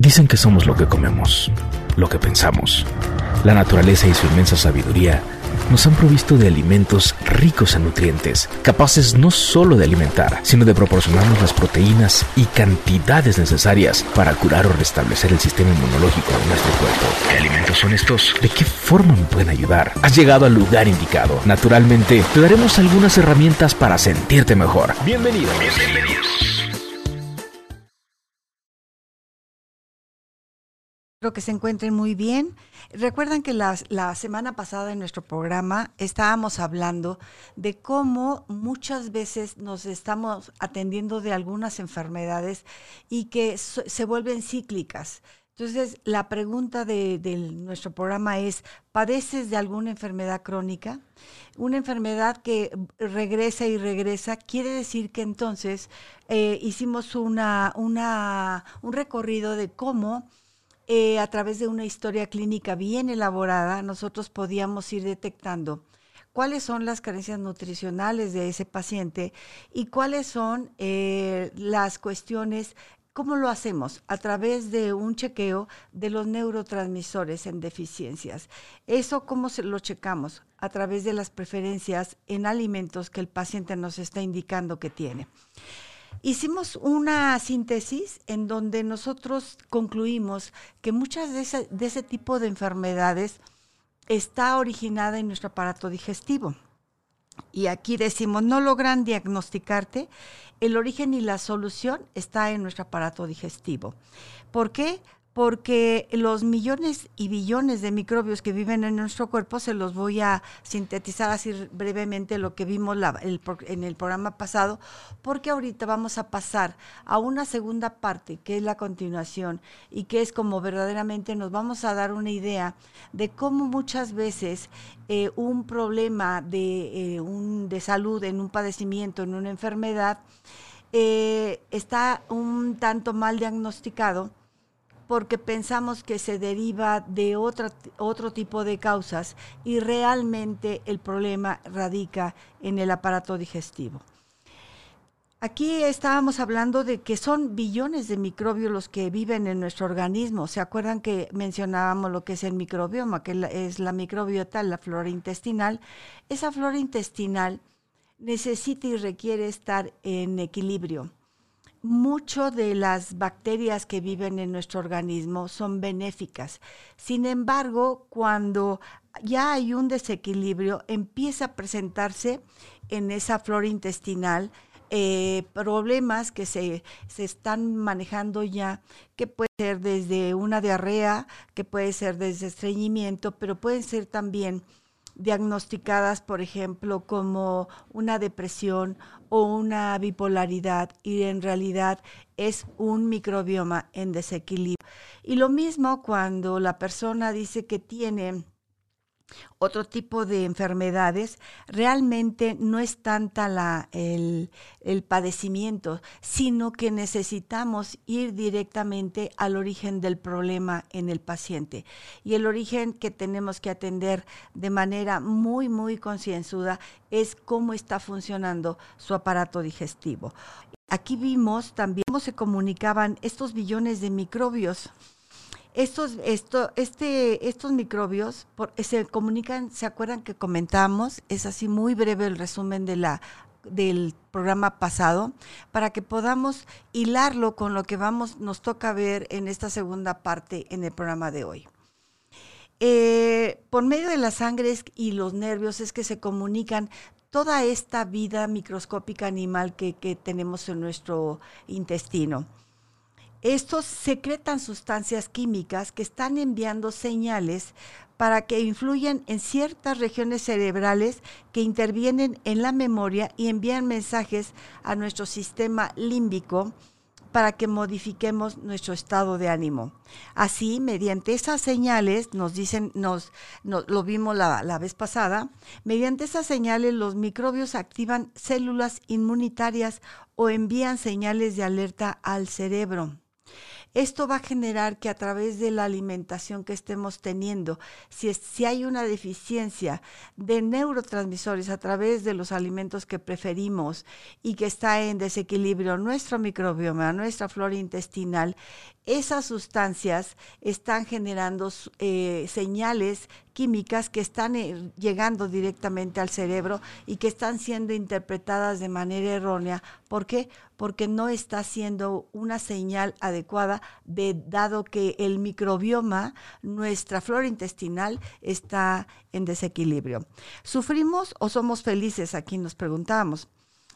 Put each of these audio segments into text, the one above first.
Dicen que somos lo que comemos, lo que pensamos. La naturaleza y su inmensa sabiduría nos han provisto de alimentos ricos en nutrientes, capaces no solo de alimentar, sino de proporcionarnos las proteínas y cantidades necesarias para curar o restablecer el sistema inmunológico de nuestro cuerpo. ¿Qué alimentos son estos? ¿De qué forma me pueden ayudar? Has llegado al lugar indicado. Naturalmente, te daremos algunas herramientas para sentirte mejor. Bienvenido. Bienvenidos. Espero que se encuentren muy bien. Recuerdan que la, semana pasada en nuestro programa estábamos hablando de cómo muchas veces nos estamos atendiendo de algunas enfermedades y que se vuelven cíclicas. Entonces, la pregunta de, nuestro programa es, ¿padeces de alguna enfermedad crónica? Una enfermedad que regresa y regresa, quiere decir que entonces eh, hicimos una, un recorrido de cómo eh, a través de una historia clínica bien elaborada, nosotros podíamos ir detectando cuáles son las carencias nutricionales de ese paciente y cuáles son eh, las cuestiones ¿Cómo lo hacemos? A través de un chequeo de los neurotransmisores en deficiencias. ¿Eso cómo se lo checamos? A través de las preferencias en alimentos que el paciente nos está indicando que tiene. Hicimos una síntesis en donde nosotros concluimos que muchas de ese, de ese tipo de enfermedades está originada en nuestro aparato digestivo. Y aquí decimos, no logran diagnosticarte, el origen y la solución está en nuestro aparato digestivo. ¿Por qué? Porque los millones y billones de microbios que viven en nuestro cuerpo, se los voy a sintetizar así brevemente lo que vimos en el programa pasado, porque ahorita vamos a pasar a una segunda parte, que es la continuación, y que es como verdaderamente nos vamos a dar una idea de cómo muchas veces eh, un problema de, eh, un, de salud, en un padecimiento, en una enfermedad, eh, está un tanto mal diagnosticado porque pensamos que se deriva de otra, otro tipo de causas y realmente el problema radica en el aparato digestivo. Aquí estábamos hablando de que son billones de microbios los que viven en nuestro organismo. ¿Se acuerdan que mencionábamos lo que es el microbioma, que es la microbiota, la flora intestinal? Esa flora intestinal necesita y requiere estar en equilibrio mucho de las bacterias que viven en nuestro organismo son benéficas. Sin embargo, cuando ya hay un desequilibrio, empieza a presentarse en esa flora intestinal eh, problemas que se, se, están manejando ya, que puede ser desde una diarrea, que puede ser desde estreñimiento, pero pueden ser también diagnosticadas, por ejemplo, como una depresión o una bipolaridad y en realidad es un microbioma en desequilibrio. Y lo mismo cuando la persona dice que tiene otro tipo de enfermedades, realmente no es tanta la, el, el, padecimiento, sino que necesitamos ir directamente al origen del problema en el paciente. Y el origen que tenemos que atender de manera muy, muy concienzuda es cómo está funcionando su aparato digestivo. Aquí vimos también cómo se comunicaban estos billones de microbios estos, esto, este, estos microbios se comunican, ¿se acuerdan que comentamos? Es así muy breve el resumen de la, del programa pasado para que podamos hilarlo con lo que vamos, nos toca ver en esta segunda parte en el programa de hoy. Eh, por medio de la sangre y los nervios es que se comunican toda esta vida microscópica animal que tenemos en nuestro intestino. Estos secretan sustancias químicas que están enviando señales para que influyan en ciertas regiones cerebrales que intervienen en la memoria y envían mensajes a nuestro sistema límbico para que modifiquemos nuestro estado de ánimo. Así, mediante esas señales, nos dicen, nos, lo vimos la, vez pasada, mediante esas señales los microbios activan células inmunitarias o envían señales de alerta al cerebro. Esto va a generar que a través de la alimentación que estemos teniendo, si, si hay una deficiencia de neurotransmisores a través de los alimentos que preferimos y que está en desequilibrio nuestro microbioma, nuestra flora intestinal, esas sustancias están generando eh, señales químicas que están eh, llegando directamente al cerebro y que están siendo interpretadas de manera errónea. ¿Por qué? Porque no está siendo una señal adecuada de, dado que el microbioma, nuestra flora intestinal, está en desequilibrio. ¿Sufrimos o somos felices? Aquí nos preguntamos.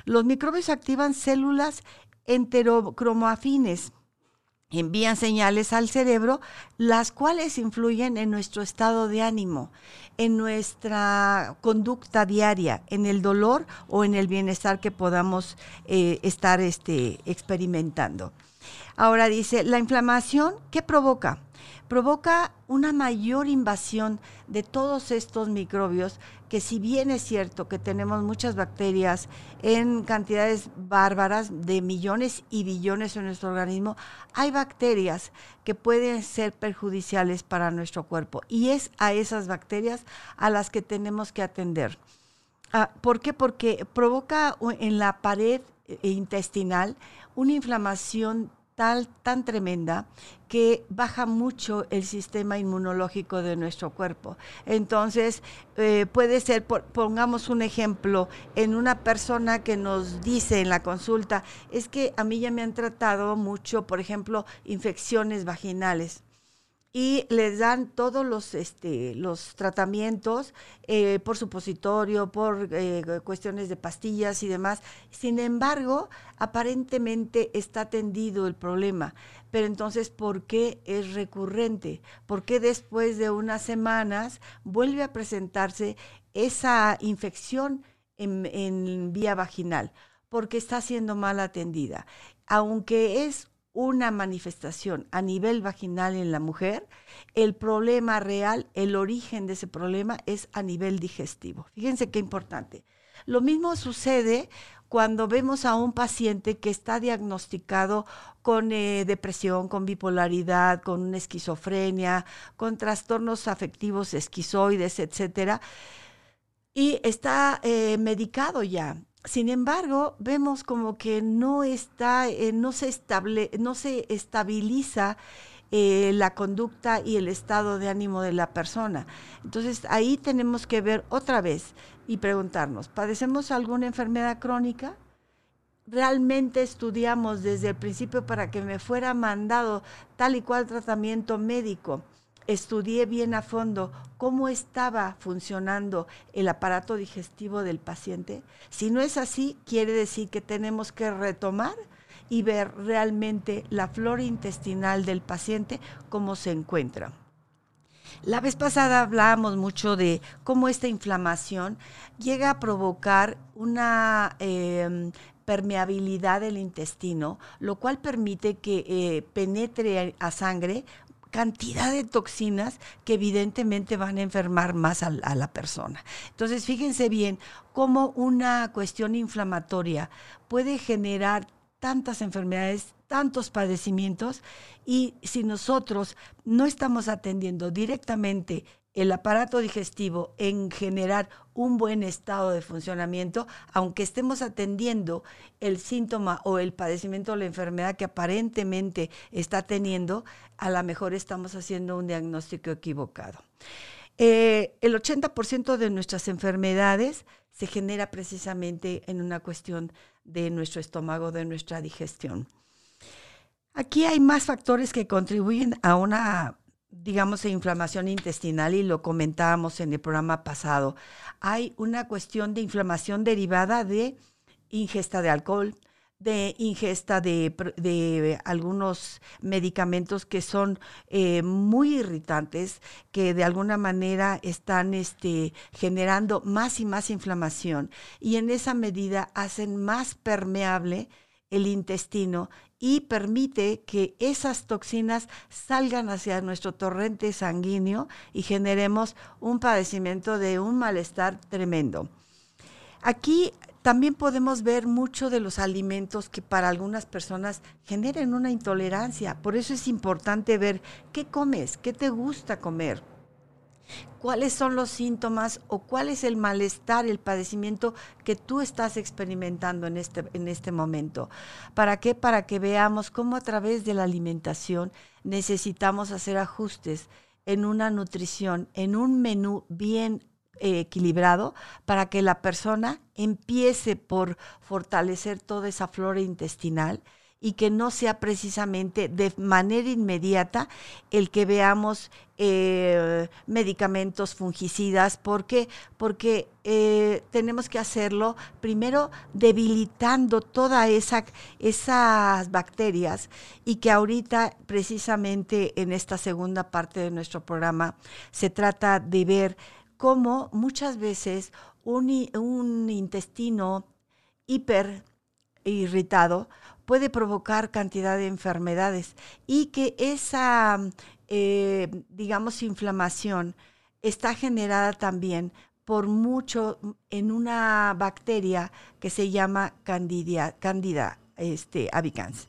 Los microbios activan células enterocromoafines envían señales al cerebro, las cuales influyen en nuestro estado de ánimo, en nuestra conducta diaria, en el dolor o en el bienestar que podamos eh, estar este, experimentando. Ahora dice, la inflamación, ¿qué provoca? Provoca una mayor invasión de todos estos microbios que si bien es cierto que tenemos muchas bacterias en cantidades bárbaras de millones y billones en nuestro organismo, hay bacterias que pueden ser perjudiciales para nuestro cuerpo y es a esas bacterias a las que tenemos que atender. Ah, ¿Por qué? Porque provoca en la pared eh, intestinal una inflamación tan tremenda que baja mucho el sistema inmunológico de nuestro cuerpo. Entonces, eh, puede ser, pongamos un ejemplo, en una persona que nos dice en la consulta, es que a mí ya me han tratado mucho, por ejemplo, infecciones vaginales y les dan todos los, este, los tratamientos eh, por supositorio, por eh, cuestiones de pastillas y demás. Sin embargo, aparentemente está atendido el problema. Pero entonces, ¿por qué es recurrente? ¿Por qué después de unas semanas vuelve a presentarse esa infección en, en vía vaginal? Porque está siendo mal atendida. Aunque es una manifestación a nivel vaginal en la mujer, el problema real, el origen de ese problema es a nivel digestivo. Fíjense qué importante. Lo mismo sucede cuando vemos a un paciente que está diagnosticado con eh, depresión, con bipolaridad, con esquizofrenia, con trastornos afectivos esquizoides, etcétera, y está eh, medicado ya sin embargo, vemos como que no está, eh, no se estable, no se estabiliza eh, la conducta y el estado de ánimo de la persona. Entonces ahí tenemos que ver otra vez y preguntarnos, ¿padecemos alguna enfermedad crónica? realmente estudiamos desde el principio para que me fuera mandado tal y cual tratamiento médico estudié bien a fondo cómo estaba funcionando el aparato digestivo del paciente. Si no es así, quiere decir que tenemos que retomar y ver realmente la flora intestinal del paciente, cómo se encuentra. La vez pasada hablábamos mucho de cómo esta inflamación llega a provocar una em, permeabilidad del intestino, lo cual permite que eh, penetre a sangre cantidad de toxinas que evidentemente van a enfermar más a, la persona. Entonces, fíjense bien cómo una cuestión inflamatoria puede generar tantas enfermedades, tantos padecimientos, y si nosotros no estamos atendiendo directamente el aparato digestivo en generar un buen estado de funcionamiento, aunque estemos atendiendo el síntoma o el padecimiento o la enfermedad que aparentemente está teniendo, a lo mejor estamos haciendo un diagnóstico equivocado. Eh, el 80% de nuestras enfermedades se genera precisamente en una cuestión de nuestro estómago, de nuestra digestión. Aquí hay más factores que contribuyen a una digamos, inflamación intestinal y lo comentábamos en el programa pasado. Hay una cuestión de inflamación derivada de ingesta de alcohol, de ingesta de, algunos medicamentos que son eh, muy irritantes, que de alguna manera están este, generando más y más inflamación y en esa medida hacen más permeable el intestino y permite que esas toxinas salgan hacia nuestro torrente sanguíneo y generemos un padecimiento de un malestar tremendo. Aquí también podemos ver mucho de los alimentos que para algunas personas generen una intolerancia. Por eso es importante ver qué comes, qué te gusta comer cuáles son los síntomas o cuál es el malestar, el padecimiento que tú estás experimentando en este, en este momento. ¿Para qué? Para que veamos cómo a través de la alimentación necesitamos hacer ajustes en una nutrición, en un menú bien eh, equilibrado para que la persona empiece por fortalecer toda esa flora intestinal y que no sea precisamente de manera inmediata el que veamos eh, medicamentos fungicidas. ¿Por qué? Porque eh, tenemos que hacerlo primero debilitando todas esa, esas bacterias y que ahorita precisamente en esta segunda parte de nuestro programa se trata de ver cómo muchas veces un, un intestino hiper irritado puede provocar cantidad de enfermedades y que esa, eh, digamos, inflamación está generada también por mucho en una bacteria que se llama Candida, Candida este, albicans.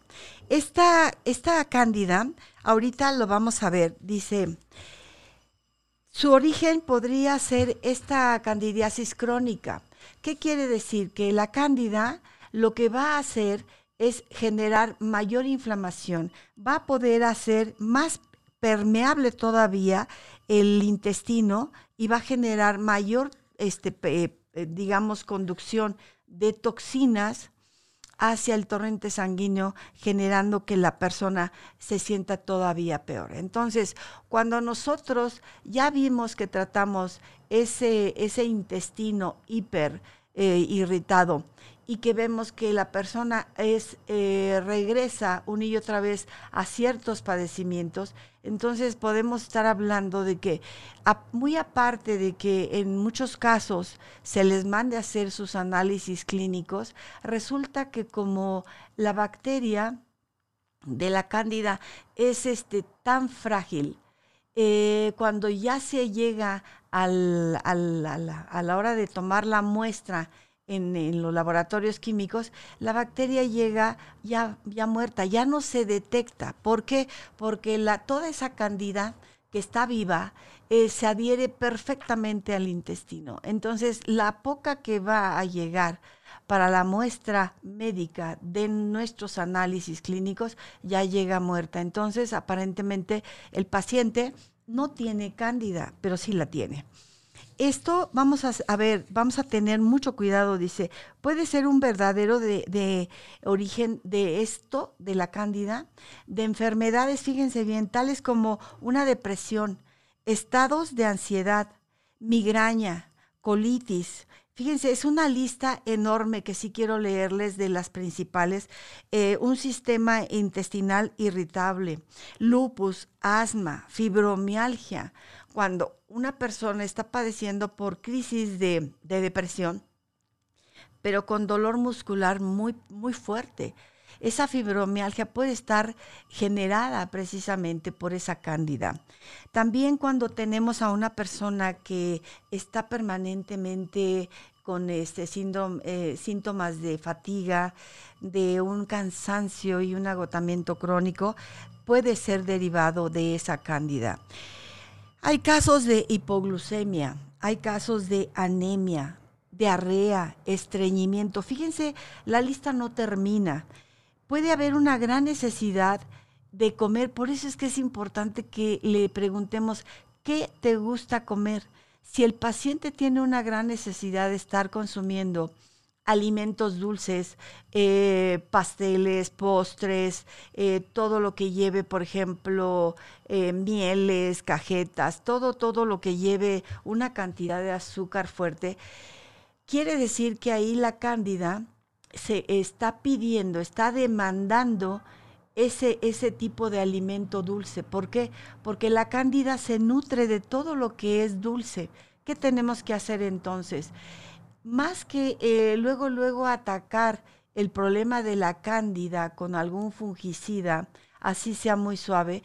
Esta, esta cándida, ahorita lo vamos a ver, dice, su origen podría ser esta candidiasis crónica. ¿Qué quiere decir? Que la cándida lo que va a hacer es generar mayor inflamación, va a poder hacer más permeable todavía el intestino y va a generar mayor, este, eh, digamos, conducción de toxinas hacia el torrente sanguíneo, generando que la persona se sienta todavía peor. Entonces, cuando nosotros ya vimos que tratamos ese, ese intestino hiper eh, irritado y que vemos que la persona es eh, regresa una y otra vez a ciertos padecimientos, entonces podemos estar hablando de que muy aparte de que en muchos casos se les mande a hacer sus análisis clínicos, resulta que como la bacteria de la cándida es este tan frágil, eh, cuando ya se llega al, a la hora de tomar la muestra en, los laboratorios químicos, la bacteria llega ya, ya muerta, ya no se detecta. ¿Por qué? Porque la, toda esa candida que está viva eh, se adhiere perfectamente al intestino. Entonces, la poca que va a llegar para la muestra médica de nuestros análisis clínicos ya llega muerta. Entonces, aparentemente, el paciente no tiene cándida, pero sí la tiene. Esto vamos a, ver, vamos a tener mucho cuidado, dice, puede ser un verdadero de, origen de esto, de la cándida, de enfermedades, fíjense bien, tales como una depresión, estados de ansiedad, migraña, colitis. Fíjense, es una lista enorme que sí quiero leerles de las principales. Eh, un sistema intestinal irritable, lupus, asma, fibromialgia, cuando una persona está padeciendo por crisis de, depresión, pero con dolor muscular muy, muy fuerte. Esa fibromialgia puede estar generada precisamente por esa cándida. También cuando tenemos a una persona que está permanentemente con este síndrome, eh, síntomas de fatiga, de un cansancio y un agotamiento crónico, puede ser derivado de esa cándida. Hay casos de hipoglucemia, hay casos de anemia, diarrea, estreñimiento. Fíjense, la lista no termina. Puede haber una gran necesidad de comer, por eso es que es importante que le preguntemos, ¿qué te gusta comer? Si el paciente tiene una gran necesidad de estar consumiendo alimentos dulces, eh, pasteles, postres, eh, todo lo que lleve, por ejemplo, eh, mieles, cajetas, todo, todo lo que lleve una cantidad de azúcar fuerte, quiere decir que ahí la cándida se está pidiendo, está demandando ese, ese tipo de alimento dulce. ¿Por qué? Porque la cándida se nutre de todo lo que es dulce. ¿Qué tenemos que hacer entonces? más que eh, luego, luego atacar el problema de la cándida con algún fungicida, así sea muy suave,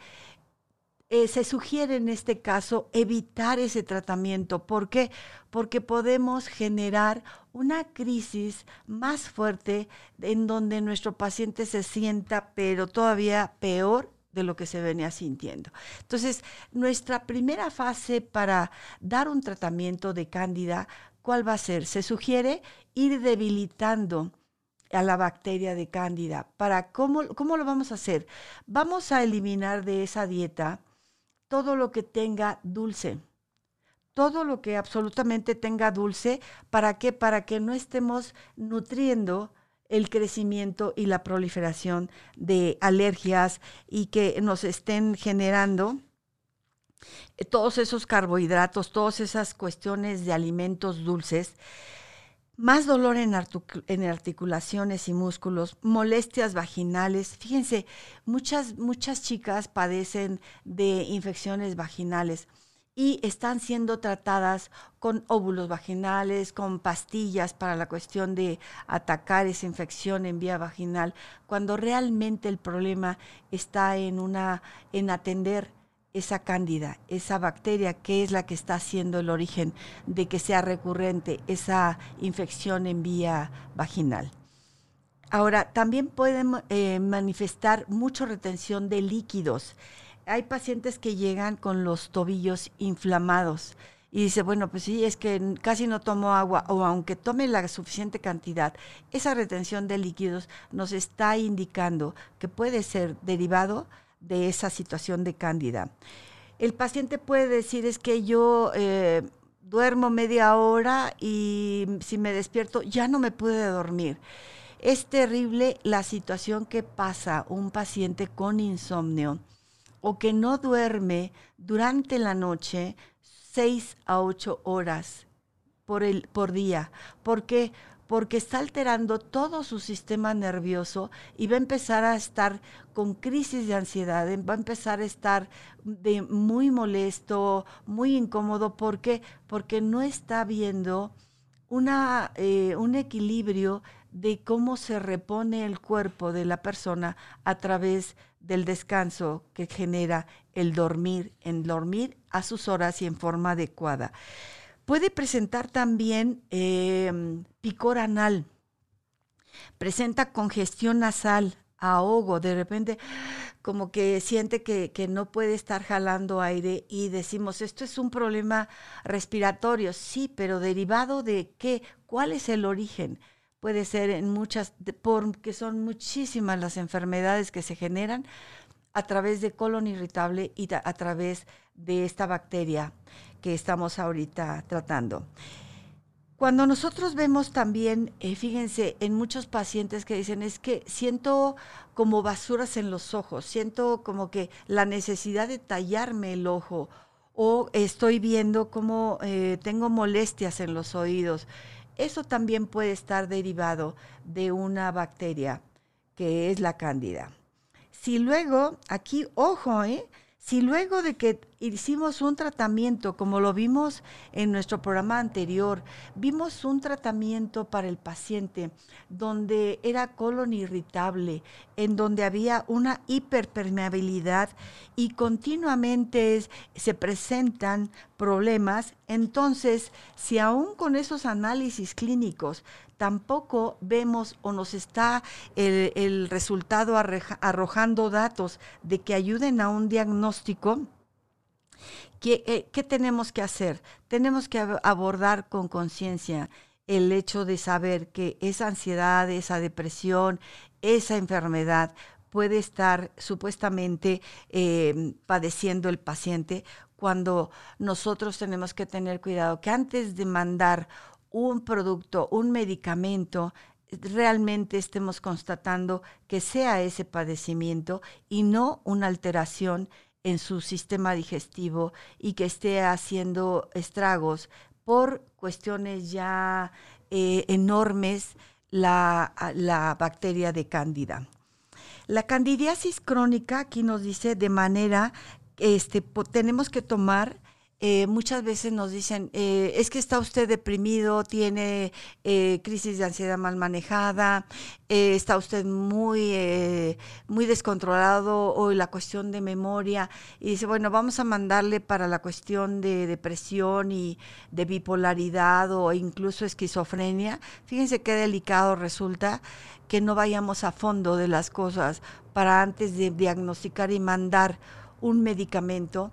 eh, se sugiere en este caso evitar ese tratamiento. ¿Por qué? Porque podemos generar una crisis más fuerte en donde nuestro paciente se sienta, pero todavía peor de lo que se venía sintiendo. Entonces, nuestra primera fase para dar un tratamiento de cándida, ¿cuál va a ser? Se sugiere ir debilitando a la bacteria de cándida. Para cómo, ¿Cómo lo vamos a hacer? Vamos a eliminar de esa dieta todo lo que tenga dulce. Todo lo que absolutamente tenga dulce, ¿para qué? Para que no estemos nutriendo el crecimiento y la proliferación de alergias y que nos estén generando eh, todos esos carbohidratos, todas esas cuestiones de alimentos dulces, más dolor en, en, articulaciones y músculos, molestias vaginales. Fíjense, muchas, muchas chicas padecen de infecciones vaginales y están siendo tratadas con óvulos vaginales, con pastillas para la cuestión de atacar esa infección en vía vaginal, cuando realmente el problema está en una en atender esa cándida, esa bacteria que es la que está haciendo el origen de que sea recurrente esa infección en vía vaginal. Ahora, también pueden eh, manifestar mucha retención de líquidos hay pacientes que llegan con los tobillos inflamados y dice, bueno, pues sí, es que casi no tomo agua o aunque tome la suficiente cantidad, esa retención de líquidos nos está indicando que puede ser derivado de esa situación de cándida. El paciente puede decir, es que yo eh, duermo media hora y si me despierto ya no me pude dormir. Es terrible la situación que pasa un paciente con insomnio o que no duerme durante la noche seis a ocho horas por, el, por día. ¿Por qué? Porque está alterando todo su sistema nervioso y va a empezar a estar con crisis de ansiedad, va a empezar a estar de muy molesto, muy incómodo. ¿Por qué? Porque no está viendo una, eh, un equilibrio de cómo se repone el cuerpo de la persona a través de del descanso que genera el dormir, en dormir a sus horas y en forma adecuada. Puede presentar también em, picor anal, presenta congestión nasal, ahogo, de repente como que siente que, que, no puede estar jalando aire y decimos, esto es un problema respiratorio, sí, pero derivado de qué, cuál es el origen puede ser en muchas, porque son muchísimas las enfermedades que se generan a través de colon irritable y a través de esta bacteria que estamos ahorita tratando. Cuando nosotros vemos también, eh, fíjense, en muchos pacientes que dicen, es que siento como basuras en los ojos, siento como que la necesidad de tallarme el ojo o estoy viendo como eh, tengo molestias en los oídos eso también puede estar derivado de una bacteria que es la cándida. Si luego, aquí, ojo, ¿eh? si luego de que hicimos un tratamiento, como lo vimos en nuestro programa anterior, vimos un tratamiento para el paciente donde era colon irritable, en donde había una hiperpermeabilidad y continuamente se presentan problemas, entonces si aún con esos análisis clínicos tampoco vemos o nos está el, resultado arrojando datos de que ayuden a un diagnóstico, eh, ¿qué, tenemos que hacer? Tenemos que abordar con conciencia el hecho de saber que esa ansiedad, esa depresión, esa enfermedad puede estar supuestamente eh, padeciendo el paciente cuando nosotros tenemos que tener cuidado que antes de mandar un producto, un medicamento, realmente estemos constatando que sea ese padecimiento y no una alteración en su sistema digestivo y que esté haciendo estragos por cuestiones ya eh, enormes la, la bacteria de cándida. La candidiasis crónica aquí nos dice de manera, este, tenemos que tomar eh, muchas veces nos dicen, eh, es que está usted deprimido, tiene eh, crisis de ansiedad mal manejada, está usted muy, muy descontrolado o la cuestión de memoria. Y dice, bueno, vamos a mandarle para la cuestión de depresión y de bipolaridad o incluso esquizofrenia. Fíjense qué delicado resulta que no vayamos a fondo de las cosas para antes de diagnosticar y mandar un medicamento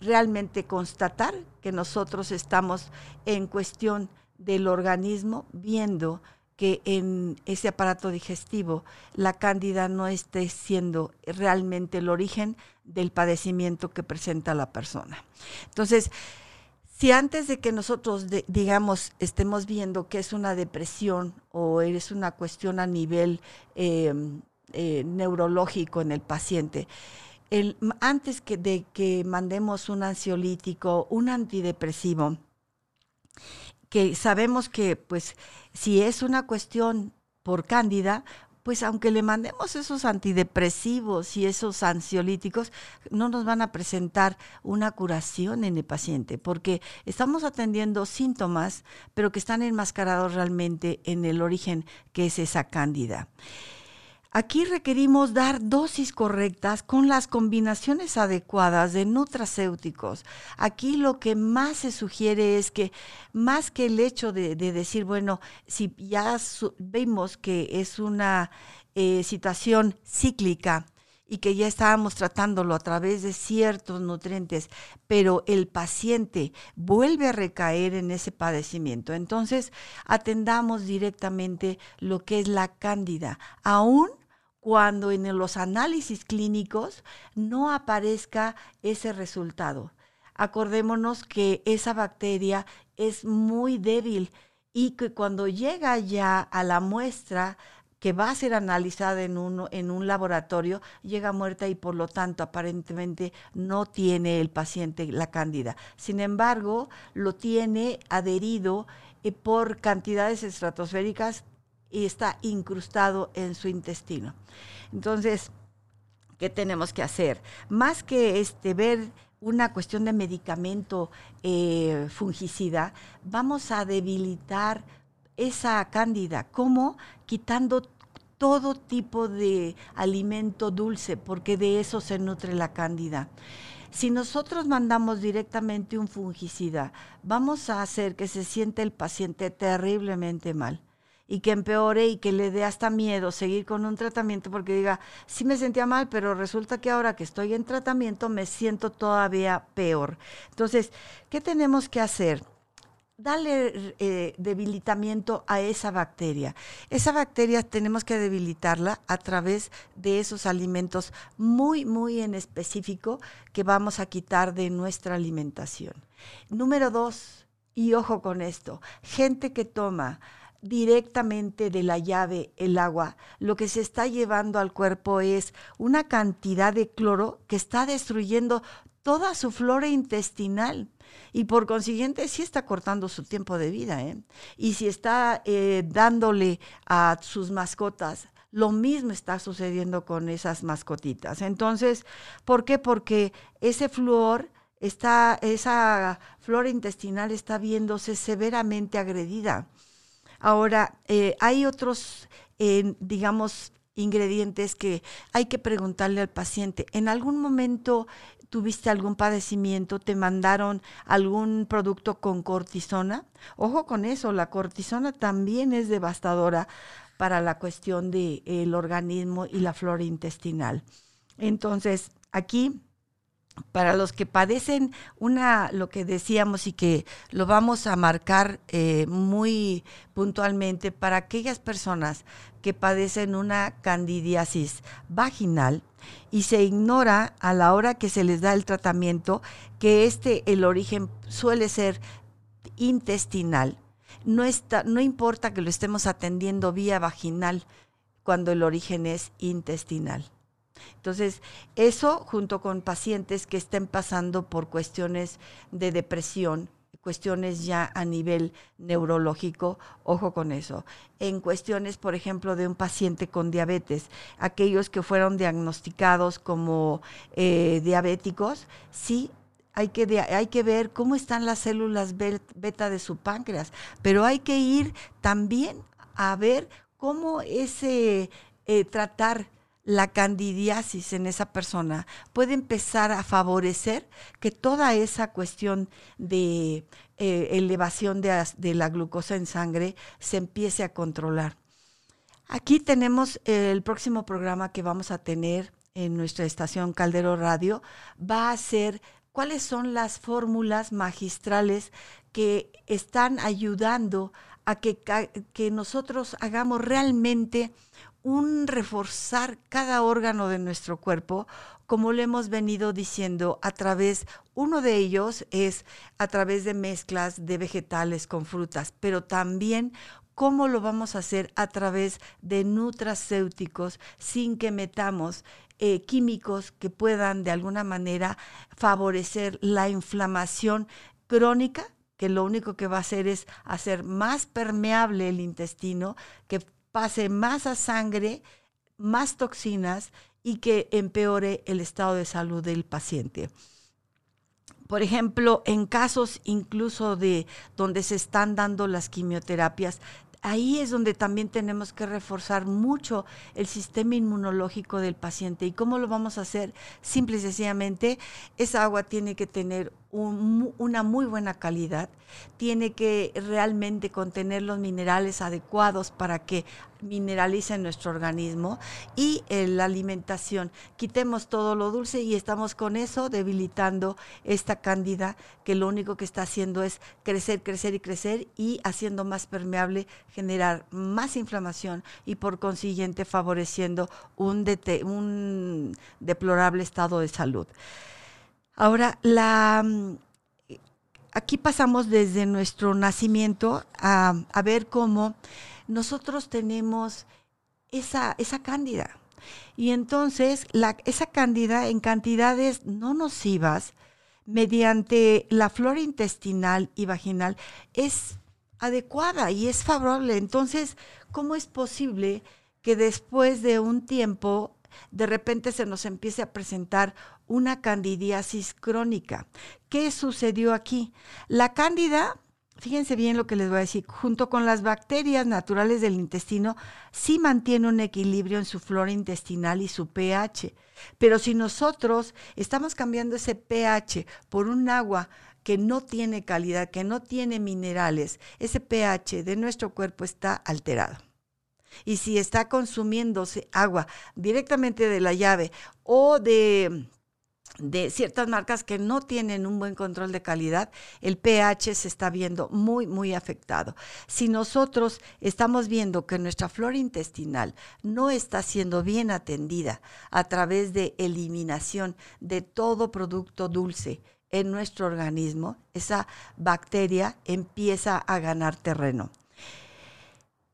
realmente constatar que nosotros estamos en cuestión del organismo viendo que en ese aparato digestivo la cándida no esté siendo realmente el origen del padecimiento que presenta la persona. Entonces, si antes de que nosotros, digamos, estemos viendo que es una depresión o es una cuestión a nivel eh, eh, neurológico en el paciente, antes que de que mandemos un ansiolítico, un antidepresivo, que sabemos que pues si es una cuestión por cándida, pues aunque le mandemos esos antidepresivos y esos ansiolíticos, no nos van a presentar una curación en el paciente, porque estamos atendiendo síntomas, pero que están enmascarados realmente en el origen que es esa cándida. Aquí requerimos dar dosis correctas con las combinaciones adecuadas de nutracéuticos. Aquí lo que más se sugiere es que más que el hecho de, decir, bueno, si ya vemos que es una eh, situación cíclica, y que ya estábamos tratándolo a través de ciertos nutrientes, pero el paciente vuelve a recaer en ese padecimiento. Entonces, atendamos directamente lo que es la cándida, aún cuando en los análisis clínicos no aparezca ese resultado. Acordémonos que esa bacteria es muy débil y que cuando llega ya a la muestra que va a ser analizada en, en un laboratorio, llega muerta y por lo tanto aparentemente no tiene el paciente la cándida. Sin embargo, lo tiene adherido eh, por cantidades estratosféricas y está incrustado en su intestino. Entonces, ¿qué tenemos que hacer? Más que este, ver una cuestión de medicamento eh, fungicida, vamos a debilitar esa cándida. ¿Cómo? Quitando todo tipo de alimento dulce, porque de eso se nutre la cándida. Si nosotros mandamos directamente un fungicida, vamos a hacer que se siente el paciente terriblemente mal y que empeore y que le dé hasta miedo seguir con un tratamiento porque diga, sí me sentía mal, pero resulta que ahora que estoy en tratamiento me siento todavía peor. Entonces, ¿qué tenemos que hacer? Dale eh, debilitamiento a esa bacteria. Esa bacteria tenemos que debilitarla a través de esos alimentos muy, muy en específico que vamos a quitar de nuestra alimentación. Número dos, y ojo con esto, gente que toma directamente de la llave el agua, lo que se está llevando al cuerpo es una cantidad de cloro que está destruyendo toda su flora intestinal y por consiguiente sí está cortando su tiempo de vida. ¿eh? Y si está eh, dándole a sus mascotas, lo mismo está sucediendo con esas mascotitas. Entonces, ¿por qué? Porque ese flúor está, esa flora intestinal está viéndose severamente agredida. Ahora, eh, hay otros, eh, digamos, ingredientes que hay que preguntarle al paciente. ¿En algún momento tuviste algún padecimiento? ¿Te mandaron algún producto con cortisona? Ojo con eso, la cortisona también es devastadora para la cuestión del organismo y la flora intestinal. Entonces, aquí para los que padecen una, lo que decíamos y que lo vamos a marcar eh, muy puntualmente, para aquellas personas que padecen una candidiasis vaginal y se ignora a la hora que se les da el tratamiento que este, el origen suele ser intestinal. No, está, no importa que lo estemos atendiendo vía vaginal cuando el origen es intestinal. Entonces, eso junto con pacientes que estén pasando por cuestiones de depresión, cuestiones ya a nivel neurológico, ojo con eso. En cuestiones, por ejemplo, de un paciente con diabetes, aquellos que fueron diagnosticados como eh, diabéticos, sí hay que, hay que ver cómo están las células beta de su páncreas, pero hay que ir también a ver cómo ese eh, tratar la candidiasis en esa persona puede empezar a favorecer que toda esa cuestión de eh, elevación de, la glucosa en sangre se empiece a controlar. Aquí tenemos el próximo programa que vamos a tener en nuestra estación Caldero Radio, va a ser cuáles son las fórmulas magistrales que están ayudando a que nosotros hagamos realmente un reforzar cada órgano de nuestro cuerpo, como lo hemos venido diciendo, a través, uno de ellos es a través de mezclas de vegetales con frutas, pero también cómo lo vamos a hacer a través de nutracéuticos sin que metamos eh, químicos que puedan de alguna manera favorecer la inflamación crónica que lo único que va a hacer es hacer más permeable el intestino, que pase más a sangre, más toxinas y que empeore el estado de salud del paciente. Por ejemplo, en casos incluso de donde se están dando las quimioterapias, ahí es donde también tenemos que reforzar mucho el sistema inmunológico del paciente. ¿Y cómo lo vamos a hacer? Simple y sencillamente, esa agua tiene que tener una muy buena calidad, tiene que realmente contener los minerales adecuados para que mineralice nuestro organismo y eh, la alimentación. Quitemos todo lo dulce y estamos con eso debilitando esta cándida que lo único que está haciendo es crecer, crecer y crecer y haciendo más permeable, generar más inflamación y por consiguiente favoreciendo un, un deplorable estado de salud. Ahora, la, mm, aquí pasamos desde nuestro nacimiento a, ver cómo nosotros tenemos esa, esa cándida. Y entonces esa cándida en cantidades no nocivas, mediante la flora intestinal y vaginal, es adecuada y es favorable. Entonces, ¿cómo es posible que después de un tiempo de repente se nos empiece a presentar una candidiasis crónica. ¿Qué sucedió aquí? La cándida, fíjense bien lo que les voy a decir, junto con las bacterias naturales del intestino, sí mantiene un equilibrio en su flora intestinal y su pH. Pero si nosotros estamos cambiando ese pH por un agua que no tiene calidad, que no tiene minerales, ese pH de nuestro cuerpo está alterado. Y si está consumiéndose agua directamente de la llave o de de ciertas marcas que no tienen un buen control de calidad, el pH se está viendo muy, muy afectado. Si nosotros estamos viendo que nuestra flora intestinal no está siendo bien atendida a través de eliminación de todo producto dulce en nuestro organismo, esa bacteria empieza a ganar terreno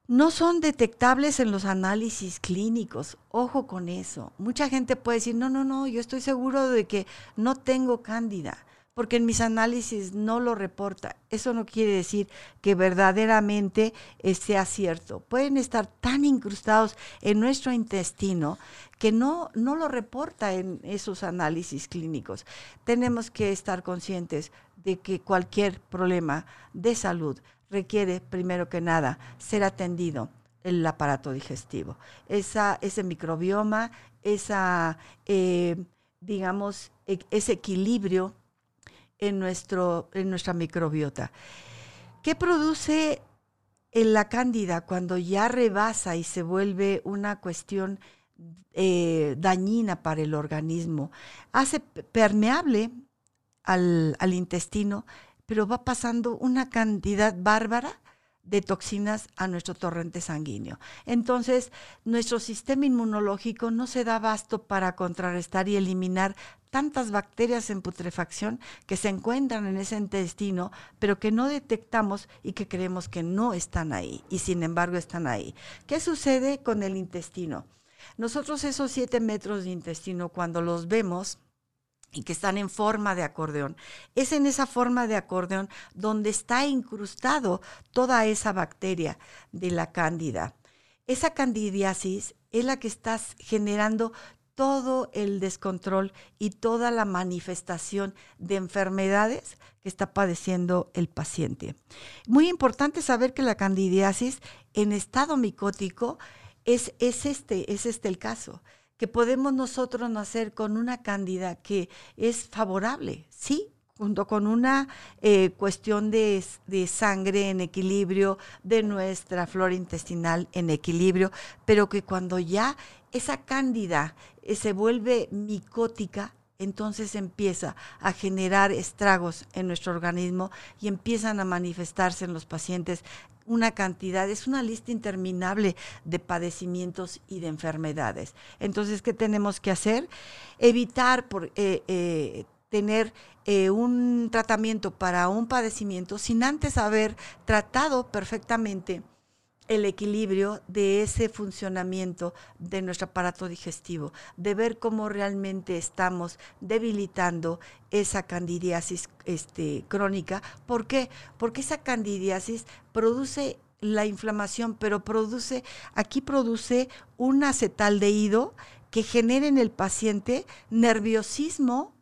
no son detectables en los análisis clínicos. Ojo con eso. Mucha gente puede decir, no, no, no, yo estoy seguro de que no tengo cándida, porque en mis análisis no lo reporta. Eso no quiere decir que verdaderamente sea cierto. Pueden estar tan incrustados en nuestro intestino que no, no lo reporta en esos análisis clínicos. Tenemos que estar conscientes de que cualquier problema de salud requiere, primero que nada, ser atendido el aparato digestivo. Esa, ese microbioma, esa, eh, digamos, e, ese equilibrio en, nuestro, en nuestra microbiota. ¿Qué produce la cándida cuando ya rebasa y se vuelve una cuestión eh, dañina para el organismo? Hace permeable al, al intestino pero va pasando una cantidad bárbara de toxinas a nuestro torrente sanguíneo. Entonces, nuestro sistema inmunológico no se da abasto para contrarrestar y eliminar tantas bacterias en putrefacción que se encuentran en ese intestino, pero que no detectamos y que creemos que no están ahí, y sin embargo están ahí. ¿Qué sucede con el intestino? Nosotros esos siete metros de intestino, cuando los vemos, y que están en forma de acordeón. Es en esa forma de acordeón donde está incrustado toda esa bacteria de la cándida. Esa candidiasis es la que está generando todo el descontrol y toda la manifestación de enfermedades que está padeciendo el paciente. Muy importante saber que la candidiasis en estado micótico es, es, este, es este el caso, que podemos nosotros nacer con una cándida que es favorable, sí, junto con una eh, cuestión de, de, sangre en equilibrio, de nuestra flora intestinal en equilibrio, pero que cuando ya esa cándida eh, se vuelve micótica, entonces empieza a generar estragos en nuestro organismo y empiezan a manifestarse en los pacientes una cantidad, es una lista interminable de padecimientos y de enfermedades. Entonces, ¿qué tenemos que hacer? Evitar por, eh, eh, tener un tratamiento para un padecimiento sin antes haber tratado perfectamente el equilibrio de ese funcionamiento de nuestro aparato digestivo, de ver cómo realmente estamos debilitando esa candidiasis este, crónica. ¿Por qué? Porque esa candidiasis produce la inflamación, pero produce, aquí produce un acetaldehído que genera en el paciente nerviosismo,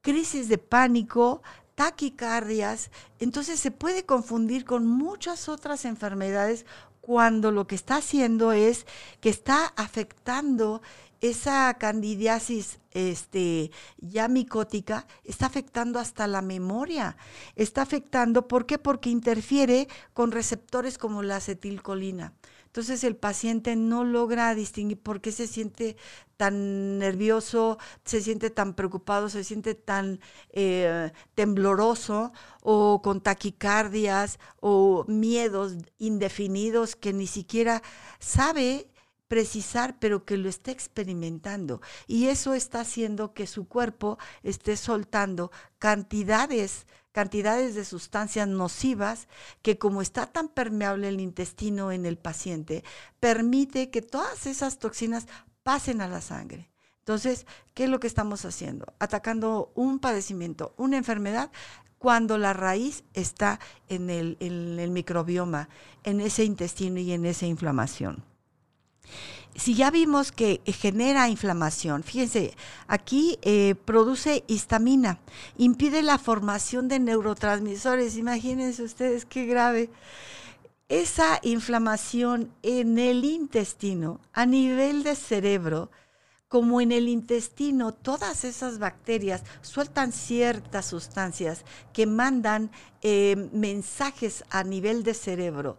crisis de pánico, taquicardias, entonces se puede confundir con muchas otras enfermedades cuando lo que está haciendo es que está afectando esa candidiasis este, ya micótica está afectando hasta la memoria. Está afectando, ¿por qué? Porque interfiere con receptores como la acetilcolina. Entonces el paciente no logra distinguir por qué se siente tan nervioso, se siente tan preocupado, se siente tan eh, tembloroso o con taquicardias o miedos indefinidos que ni siquiera sabe precisar, pero que lo está experimentando. Y eso está haciendo que su cuerpo esté soltando cantidades cantidades de sustancias nocivas que como está tan permeable el intestino en el paciente, permite que todas esas toxinas pasen a la sangre. Entonces, ¿qué es lo que estamos haciendo? Atacando un padecimiento, una enfermedad, cuando la raíz está en el, en el microbioma, en ese intestino y en esa inflamación si ya vimos que genera inflamación, fíjense, aquí eh, produce histamina, impide la formación de neurotransmisores, imagínense ustedes qué grave. Esa inflamación en el intestino, a nivel de cerebro, como en el intestino, todas esas bacterias sueltan ciertas sustancias que mandan eh, mensajes a nivel de cerebro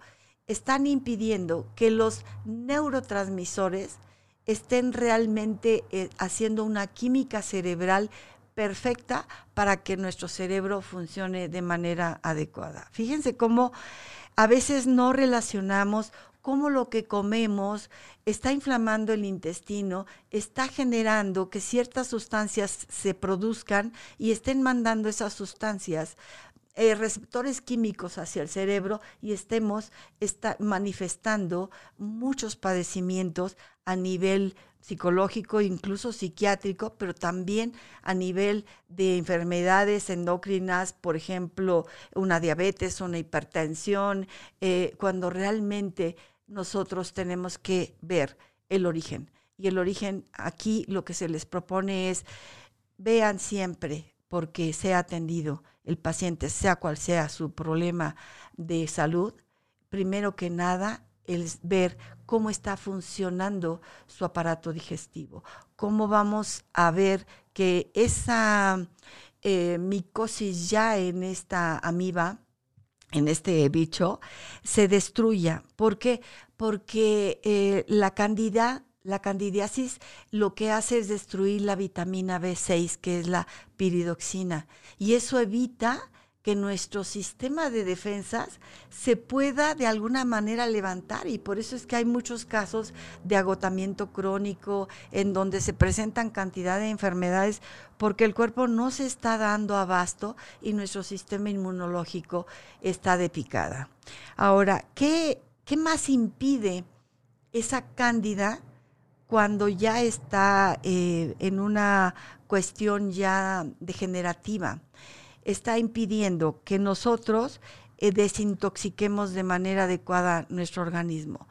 están impidiendo que los neurotransmisores estén realmente eh, haciendo una química cerebral perfecta para que nuestro cerebro funcione de manera adecuada. Fíjense cómo a veces no relacionamos cómo lo que comemos está inflamando el intestino, está generando que ciertas sustancias se produzcan y estén mandando esas sustancias eh, receptores químicos hacia el cerebro y estemos está manifestando muchos padecimientos a nivel psicológico, incluso psiquiátrico, pero también a nivel de enfermedades endocrinas, por ejemplo, una diabetes, una hipertensión, eh, cuando realmente nosotros tenemos que ver el origen. Y el origen aquí lo que se les propone es, vean siempre porque sea atendido el paciente, sea cual sea su problema de salud, primero que nada es ver cómo está funcionando su aparato digestivo, cómo vamos a ver que esa eh, micosis ya en esta amiba, en este bicho, se destruya. ¿Por qué? Porque eh, la candida la candidiasis lo que hace es destruir la vitamina B6, que es la piridoxina, y eso evita que nuestro sistema de defensas se pueda de alguna manera levantar y por eso es que hay muchos casos de agotamiento crónico en donde se presentan cantidad de enfermedades porque el cuerpo no se está dando abasto y nuestro sistema inmunológico está de picada. Ahora, ¿qué, qué más impide esa cándida? Cuando ya está eh, en una cuestión ya degenerativa, está impidiendo que nosotros eh, desintoxiquemos de manera adecuada nuestro organismo.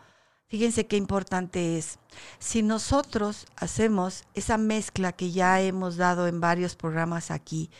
Fíjense qué importante es. Si nosotros hacemos esa mezcla que ya hemos dado en varios programas aquí,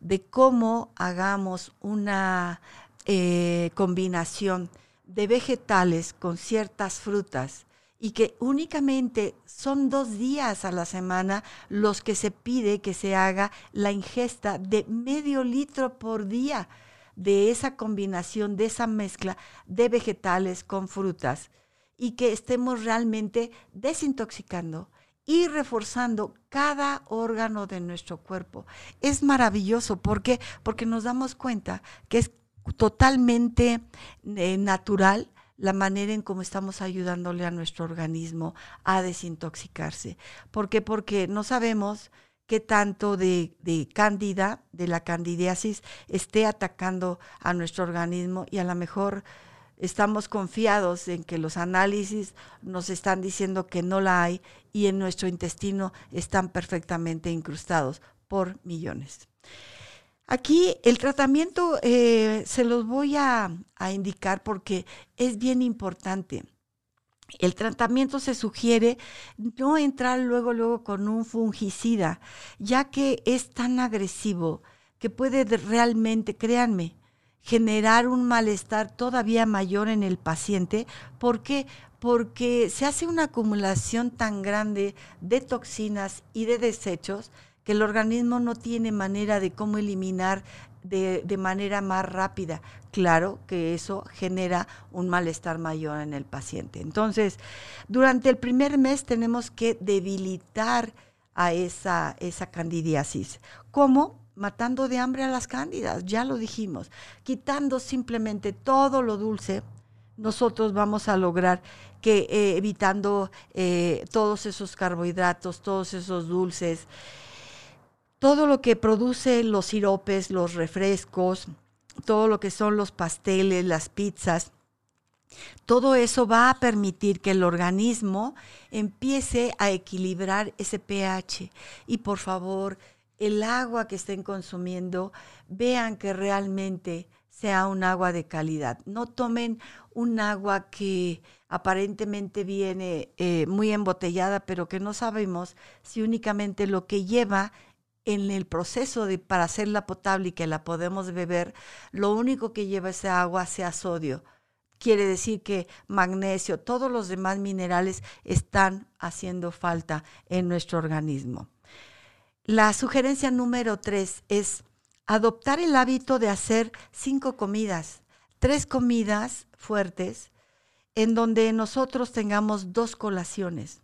de cómo hagamos una eh, combinación de vegetales con ciertas frutas y que únicamente son dos días a la semana los que se pide que se haga la ingesta de medio litro por día de esa combinación, de esa mezcla de vegetales con frutas y que estemos realmente desintoxicando y reforzando cada órgano de nuestro cuerpo. Es maravilloso. ¿Por qué? Porque nos damos cuenta que es totalmente eh, natural la manera en cómo estamos ayudándole a nuestro organismo a desintoxicarse. ¿Por qué? Porque no sabemos qué tanto de, de cándida, de la candidiasis, esté atacando a nuestro organismo y a lo mejor estamos confiados en que los análisis nos están diciendo que no la hay y en nuestro intestino están perfectamente incrustados por millones. Aquí el tratamiento eh, se los voy a, a indicar porque es bien importante. El tratamiento se sugiere no entrar luego, luego con un fungicida, ya que es tan agresivo que puede realmente, créanme, generar un malestar todavía mayor en el paciente. ¿Por qué? Porque se hace una acumulación tan grande de toxinas y de desechos que el organismo no tiene manera de cómo eliminar de, de, manera más rápida. Claro que eso genera un malestar mayor en el paciente. Entonces, durante el primer mes tenemos que debilitar a esa, esa candidiasis. ¿Cómo? matando de hambre a las cándidas, ya lo dijimos, quitando simplemente todo lo dulce, nosotros vamos a lograr que eh, evitando eh, todos esos carbohidratos, todos esos dulces, todo lo que produce los siropes, los refrescos, todo lo que son los pasteles, las pizzas, todo eso va a permitir que el organismo empiece a equilibrar ese pH. Y por favor, el agua que estén consumiendo, vean que realmente sea un agua de calidad. No tomen un agua que aparentemente viene eh, muy embotellada, pero que no sabemos si únicamente lo que lleva en el proceso de, para hacerla potable y que la podemos beber, lo único que lleva esa agua sea sodio. Quiere decir que magnesio, todos los demás minerales están haciendo falta en nuestro organismo. La sugerencia número tres es adoptar el hábito de hacer cinco comidas, tres comidas fuertes, en donde nosotros tengamos dos colaciones.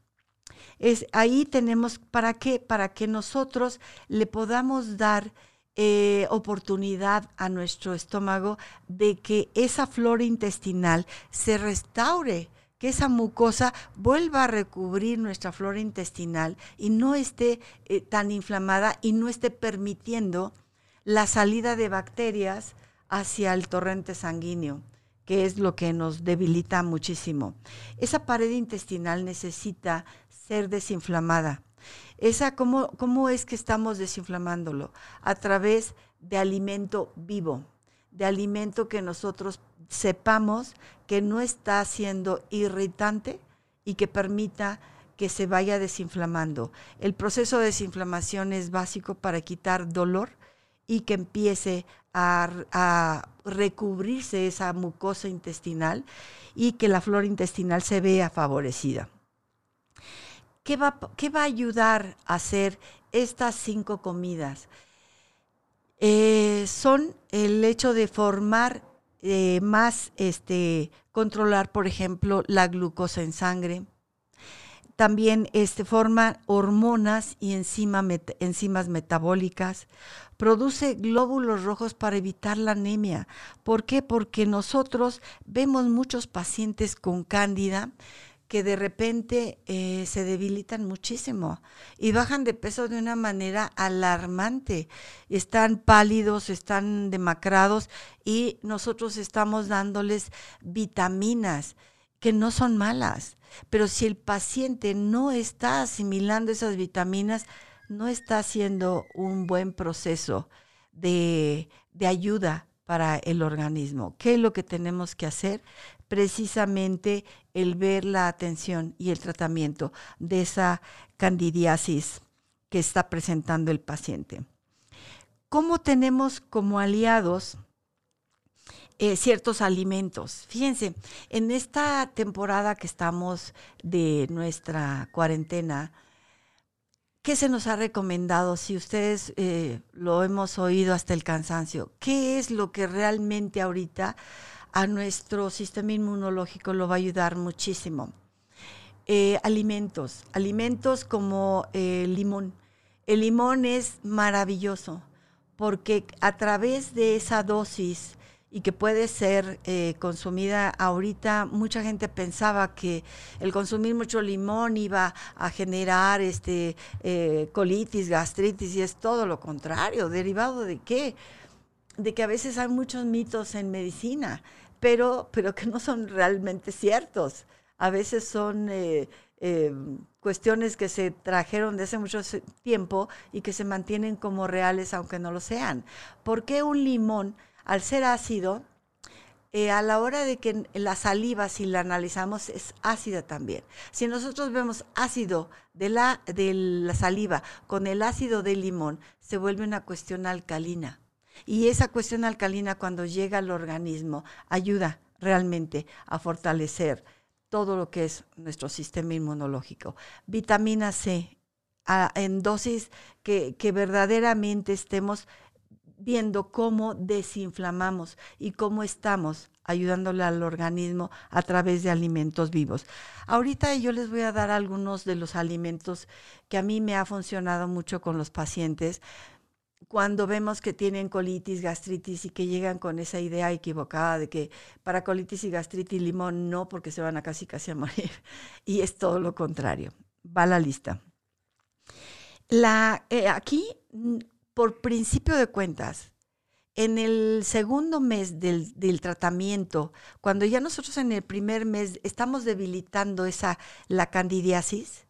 Es, ahí tenemos, ¿para qué? Para que nosotros le podamos dar eh, oportunidad a nuestro estómago de que esa flora intestinal se restaure que esa mucosa vuelva a recubrir nuestra flora intestinal y no esté eh, tan inflamada y no esté permitiendo la salida de bacterias hacia el torrente sanguíneo, que es lo que nos debilita muchísimo. Esa pared intestinal necesita ser desinflamada. Esa, ¿cómo, ¿Cómo es que estamos desinflamándolo? A través de alimento vivo, de alimento que nosotros sepamos que no está siendo irritante y que permita que se vaya desinflamando. El proceso de desinflamación es básico para quitar dolor y que empiece a, recubrirse esa mucosa intestinal y que la flora intestinal se vea favorecida. ¿Qué va, qué va a ayudar a hacer estas cinco comidas? Eh, son el hecho de formar eh, más este, controlar, por ejemplo, la glucosa en sangre. También este, forma hormonas y enzimas metabólicas. Produce glóbulos rojos para evitar la anemia. ¿Por qué? Porque nosotros vemos muchos pacientes con cándida que de repente eh, se debilitan muchísimo y bajan de peso de una manera alarmante. Están pálidos, están demacrados y nosotros estamos dándoles vitaminas que no son malas. Pero si el paciente no está asimilando esas vitaminas, no está haciendo un buen proceso de, de ayuda para el organismo. ¿Qué es lo que tenemos que hacer? precisamente el ver la atención y el tratamiento de esa candidiasis que está presentando el paciente. ¿Cómo tenemos como aliados eh, ciertos alimentos? Fíjense, en esta temporada que estamos de nuestra cuarentena, ¿Qué se nos ha recomendado? Si ustedes eh, lo hemos oído hasta el cansancio, ¿qué es lo que realmente ahorita a nuestro sistema inmunológico lo va a ayudar muchísimo? Eh, alimentos, alimentos como el limón. El limón es maravilloso porque a través de esa dosis y que puede ser eh, consumida ahorita, mucha gente pensaba que el consumir mucho limón iba a generar este eh, colitis, gastritis y es todo lo contrario, derivado de qué? De que a veces hay muchos mitos en medicina, pero, pero que no son realmente ciertos. A veces son eh, cuestiones que se trajeron de hace mucho tiempo y que se mantienen como reales aunque no lo sean. ¿Por qué un limón? al ser ácido, eh, a la hora de que la saliva, si la analizamos, es ácida también. Si nosotros vemos ácido de la, de la saliva con el ácido del limón, se vuelve una cuestión alcalina. Y esa cuestión alcalina cuando llega al organismo ayuda realmente a fortalecer todo lo que es nuestro sistema inmunológico. Vitamina C en dosis que, que verdaderamente estemos viendo cómo desinflamamos y cómo estamos ayudándole al organismo a través de alimentos vivos. Ahorita yo les voy a dar algunos de los alimentos que a mí me ha funcionado mucho con los pacientes cuando vemos que tienen colitis, gastritis y que llegan con esa idea equivocada de que para colitis y gastritis limón no, porque se van a casi casi a morir. Y es todo lo contrario. Va la lista. La, eh, aquí por principio de cuentas, en el segundo mes del, tratamiento, cuando ya nosotros en el primer mes estamos debilitando esa, la candidiasis,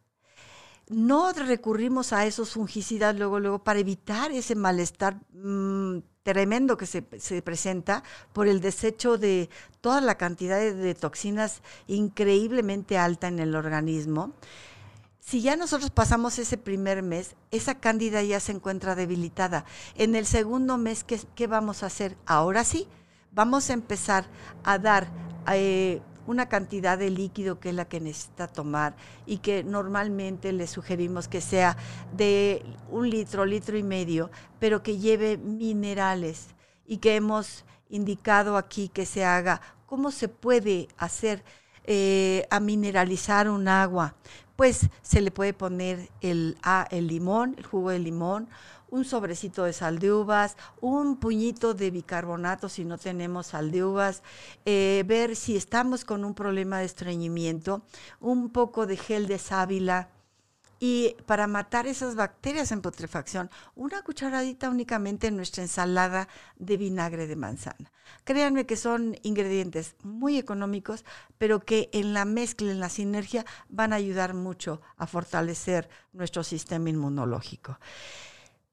no recurrimos a esos fungicidas luego, luego para evitar ese malestar mm, tremendo que se, se, presenta por el desecho de toda la cantidad de toxinas increíblemente alta en el organismo si ya nosotros pasamos ese primer mes, esa cándida ya se encuentra debilitada. En el segundo mes, ¿qué, vamos a hacer? Ahora sí, vamos a empezar a dar eh, una cantidad de líquido que es la que necesita tomar y que normalmente le sugerimos que sea de un litro, litro y medio, pero que lleve minerales y que hemos indicado aquí que se haga. ¿Cómo se puede hacer eh, a mineralizar un agua? pues se le puede poner el, ah, el limón, el jugo de limón, un sobrecito de sal de uvas, un puñito de bicarbonato si no tenemos sal de uvas, eh, ver si estamos con un problema de estreñimiento, un poco de gel de sábila, y para matar esas bacterias en putrefacción, una cucharadita únicamente en nuestra ensalada de vinagre de manzana. Créanme que son ingredientes muy económicos, pero que en la mezcla, en la sinergia, van a ayudar mucho a fortalecer nuestro sistema inmunológico.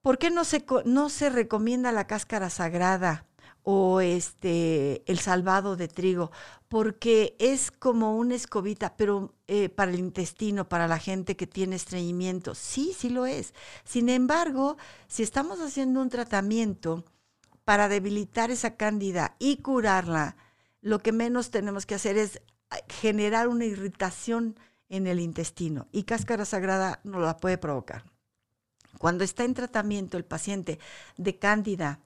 ¿Por qué no se, no se recomienda la cáscara sagrada? o este el salvado de trigo, porque es como una escobita, pero eh, para el intestino, para la gente que tiene estreñimiento, sí, sí lo es. Sin embargo, si estamos haciendo un tratamiento para debilitar esa cándida y curarla, lo que menos tenemos que hacer es ah, generar una irritación en el intestino y cáscara sagrada no la puede provocar. Cuando está en tratamiento el paciente de cándida,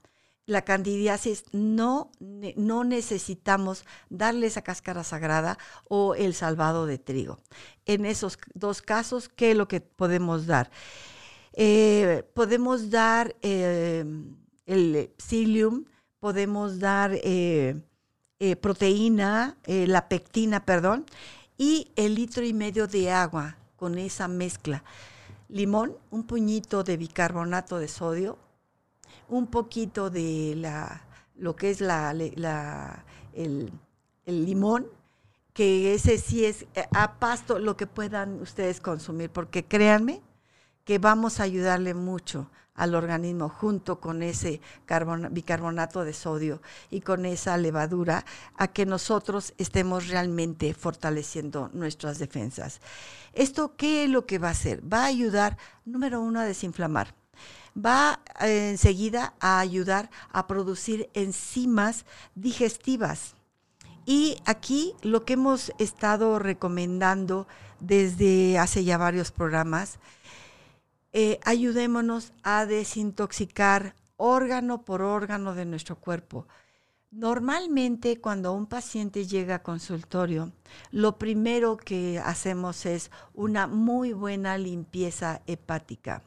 la candidiasis no, no necesitamos darle esa cáscara sagrada o el salvado de trigo. En esos dos casos, ¿qué es lo que podemos dar? Eh, podemos dar eh, el psyllium, podemos dar eh, proteína, la pectina, perdón, y el litro y medio de agua con esa mezcla. Limón, un puñito de bicarbonato de sodio, un poquito de la, lo que es la, el, limón, que ese sí es eh, a pasto lo que puedan ustedes consumir, porque créanme que vamos a ayudarle mucho al organismo junto con ese bicarbonato de sodio y con esa levadura a que nosotros estemos realmente fortaleciendo nuestras defensas. ¿Esto qué es lo que va a hacer? Va a ayudar, número uno, a desinflamar. Va eh, enseguida a ayudar a producir enzimas digestivas. Y aquí lo que hemos estado recomendando desde hace ya varios programas eh, ayudémonos a desintoxicar órgano por órgano de nuestro cuerpo. Normalmente cuando un paciente llega a consultorio, lo primero que hacemos es una muy buena limpieza hepática.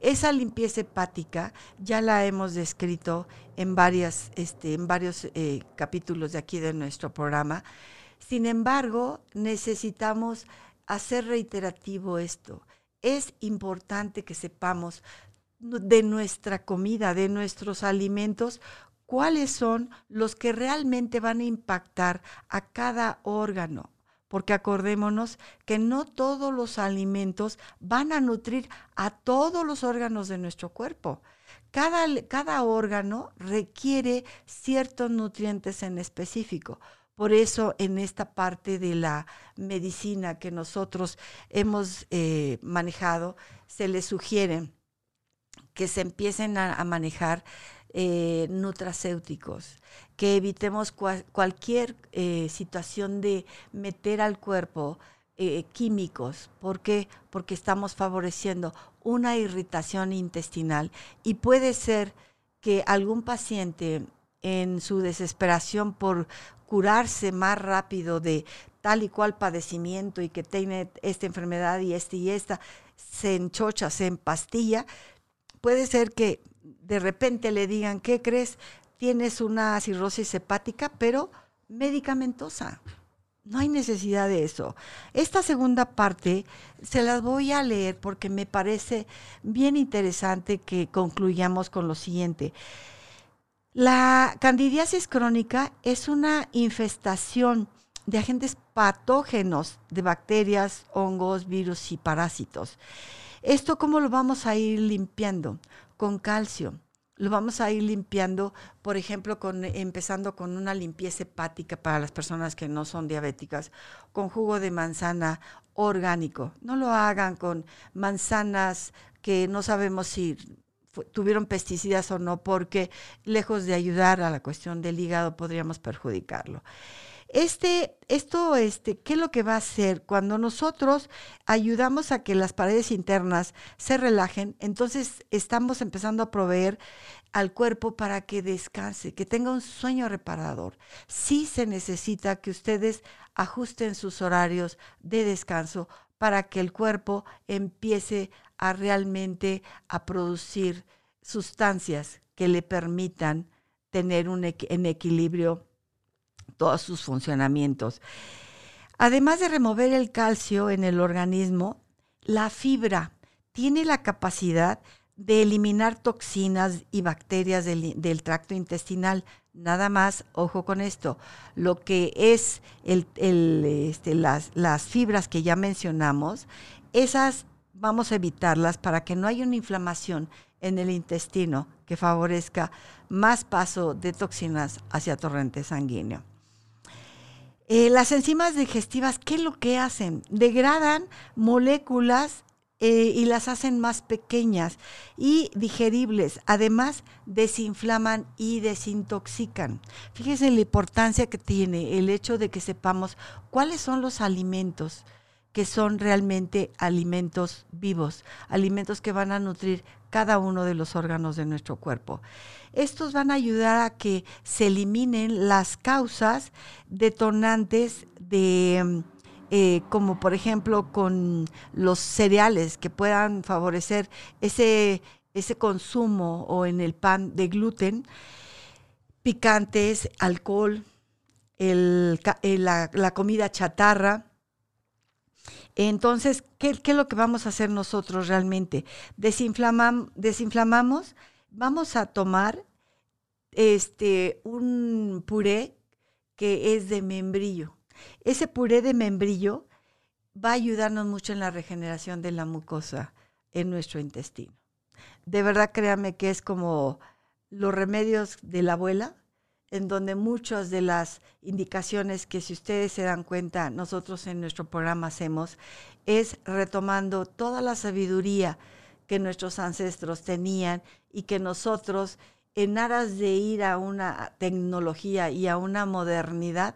Esa limpieza hepática ya la hemos descrito en, este, en varios eh, capítulos de aquí de nuestro programa. Sin embargo, necesitamos hacer reiterativo esto es importante que sepamos de nuestra comida, de nuestros alimentos, cuáles son los que realmente van a impactar a cada órgano. Porque acordémonos que no todos los alimentos van a nutrir a todos los órganos de nuestro cuerpo. Cada, órgano requiere ciertos nutrientes en específico. Por eso en esta parte de la medicina que nosotros hemos eh, manejado, se les sugiere que se empiecen a, manejar eh, nutracéuticos, que evitemos cualquier eh, situación de meter al cuerpo químicos. ¿Por qué? Porque estamos favoreciendo una irritación intestinal y puede ser que algún paciente en su desesperación por curarse más rápido de tal y cual padecimiento y que tiene esta enfermedad y esta y esta, se enchocha, se empastilla, puede ser que de repente le digan, ¿qué crees? Tienes una cirrosis hepática, pero medicamentosa. No hay necesidad de eso. Esta segunda parte se las voy a leer porque me parece bien interesante que concluyamos con lo siguiente. La candidiasis crónica es una infestación de agentes patógenos de bacterias, hongos, virus y parásitos. ¿Esto cómo lo vamos a ir limpiando? Con calcio. Lo vamos a ir limpiando, por ejemplo, empezando con una limpieza hepática para las personas que no son diabéticas, con jugo de manzana orgánico. No lo hagan con manzanas que no sabemos si tuvieron pesticidas o no, porque lejos de ayudar a la cuestión del hígado podríamos perjudicarlo. Este, esto, este, ¿qué es lo que va a hacer? Cuando nosotros ayudamos a que las paredes internas se relajen, entonces estamos empezando a proveer al cuerpo para que descanse, que tenga un sueño reparador. Sí se necesita que ustedes ajusten sus horarios de descanso para que el cuerpo empiece a realmente a producir sustancias que le permitan tener un, en equilibrio todos sus funcionamientos. Además de remover el calcio en el organismo, la fibra tiene la capacidad de eliminar toxinas y bacterias del, tracto intestinal. Nada más, ojo con esto, lo que es este, las, las fibras que ya mencionamos, esas vamos a evitarlas para que no haya una inflamación en el intestino que favorezca más paso de toxinas hacia torrente sanguíneo. Eh, las enzimas digestivas, ¿qué es lo que hacen? Degradan moléculas eh, y las hacen más pequeñas y digeribles. Además, desinflaman y desintoxican. Fíjense la importancia que tiene el hecho de que sepamos cuáles son los alimentos que son realmente alimentos vivos, alimentos que van a nutrir cada uno de los órganos de nuestro cuerpo. Estos van a ayudar a que se eliminen las causas detonantes de, eh, como por ejemplo con los cereales que puedan favorecer ese, ese consumo o en el pan de gluten, picantes, alcohol, la comida chatarra, entonces, ¿qué, es lo que vamos a hacer nosotros realmente? desinflamamos, vamos a tomar este, un puré que es de membrillo. Ese puré de membrillo va a ayudarnos mucho en la regeneración de la mucosa en nuestro intestino. de verdad créanme que es como los remedios de la abuela, en donde muchas de las indicaciones que si ustedes se dan cuenta, nosotros en nuestro programa hacemos, es retomando toda la sabiduría que nuestros ancestros tenían y que nosotros, en aras de ir a una tecnología y a una modernidad,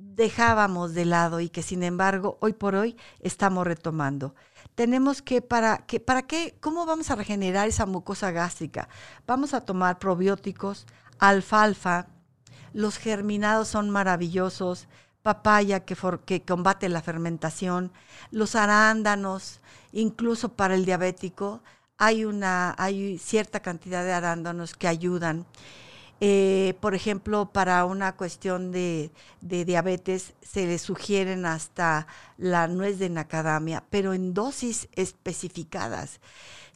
dejábamos de lado y que sin embargo hoy por hoy estamos retomando. Tenemos que para que para qué cómo vamos a regenerar esa mucosa gástrica? Vamos a tomar probióticos, alfalfa, los germinados son maravillosos, papaya que, que combate la fermentación, los arándanos, incluso para el diabético, hay, una, hay cierta cantidad de arándanos que ayudan. Eh, por ejemplo, para una cuestión de, de, diabetes se le sugieren hasta la nuez de macadamia, pero en dosis especificadas.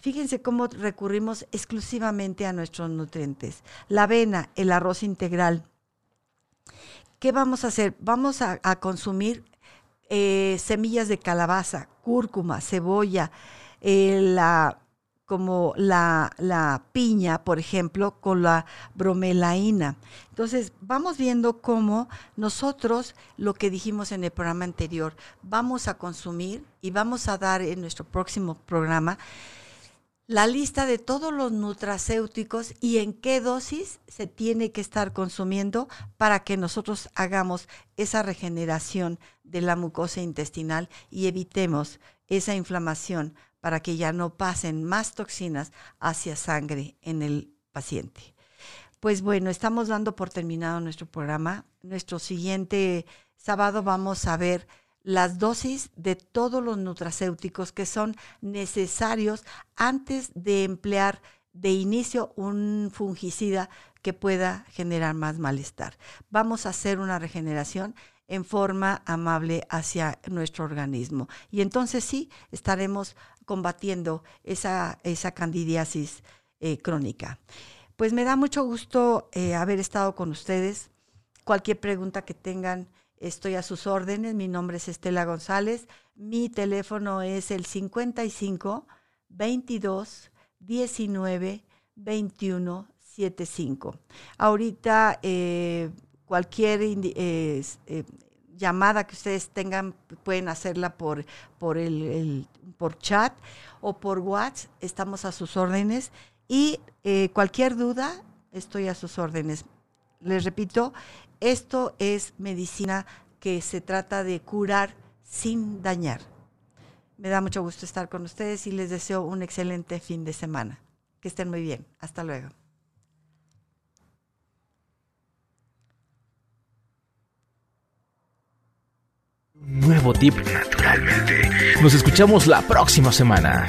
Fíjense cómo recurrimos exclusivamente a nuestros nutrientes. La avena, el arroz integral. ¿Qué vamos a hacer? Vamos a, consumir eh, semillas de calabaza, cúrcuma, cebolla, eh, la, como la, la, piña, por ejemplo, con la bromelaína. Entonces, vamos viendo cómo nosotros, lo que dijimos en el programa anterior, vamos a consumir y vamos a dar en nuestro próximo programa la lista de todos los nutracéuticos y en qué dosis se tiene que estar consumiendo para que nosotros hagamos esa regeneración de la mucosa intestinal y evitemos esa inflamación para que ya no pasen más toxinas hacia sangre en el paciente. Pues bueno, estamos dando por terminado nuestro programa. Nuestro siguiente sábado vamos a ver las dosis de todos los nutracéuticos que son necesarios antes de emplear de inicio un fungicida que pueda generar más malestar. Vamos a hacer una regeneración en forma amable hacia nuestro organismo. Y entonces sí, estaremos combatiendo esa, esa candidiasis eh, crónica. Pues me da mucho gusto eh, haber estado con ustedes. Cualquier pregunta que tengan, Estoy a sus órdenes. Mi nombre es Estela González. Mi teléfono es el 55 22 19 21 75. Ahorita eh, cualquier eh, eh, llamada que ustedes tengan pueden hacerla por, por, el, por chat o por WhatsApp. Estamos a sus órdenes. Y cualquier duda, estoy a sus órdenes. Les repito, esto es medicina que se trata de curar sin dañar. Me da mucho gusto estar con ustedes y les deseo un excelente fin de semana. Que estén muy bien. Hasta luego. Nuevo tip naturalmente. Nos escuchamos la próxima semana.